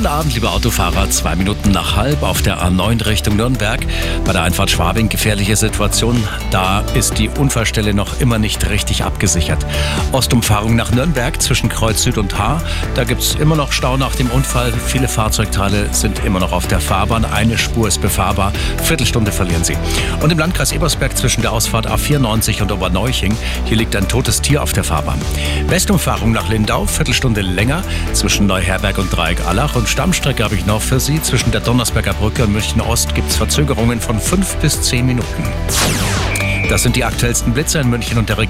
Guten Abend, liebe Autofahrer. Zwei Minuten nach halb auf der A9 Richtung Nürnberg. Bei der Einfahrt Schwabing gefährliche Situation. Da ist die Unfallstelle noch immer nicht richtig abgesichert. Ostumfahrung nach Nürnberg zwischen Kreuz Süd und Haar. Da gibt es immer noch Stau nach dem Unfall. Viele Fahrzeugteile sind immer noch auf der Fahrbahn. Eine Spur ist befahrbar. Viertelstunde verlieren sie. Und im Landkreis Ebersberg zwischen der Ausfahrt A94 und Oberneuching. Hier liegt ein totes Tier auf der Fahrbahn. Westumfahrung nach Lindau. Viertelstunde länger zwischen Neuherberg und Dreieck Allach. Und Stammstrecke habe ich noch für Sie. Zwischen der Donnersberger Brücke und München Ost gibt es Verzögerungen von fünf bis zehn Minuten. Das sind die aktuellsten Blitze in München und der Region.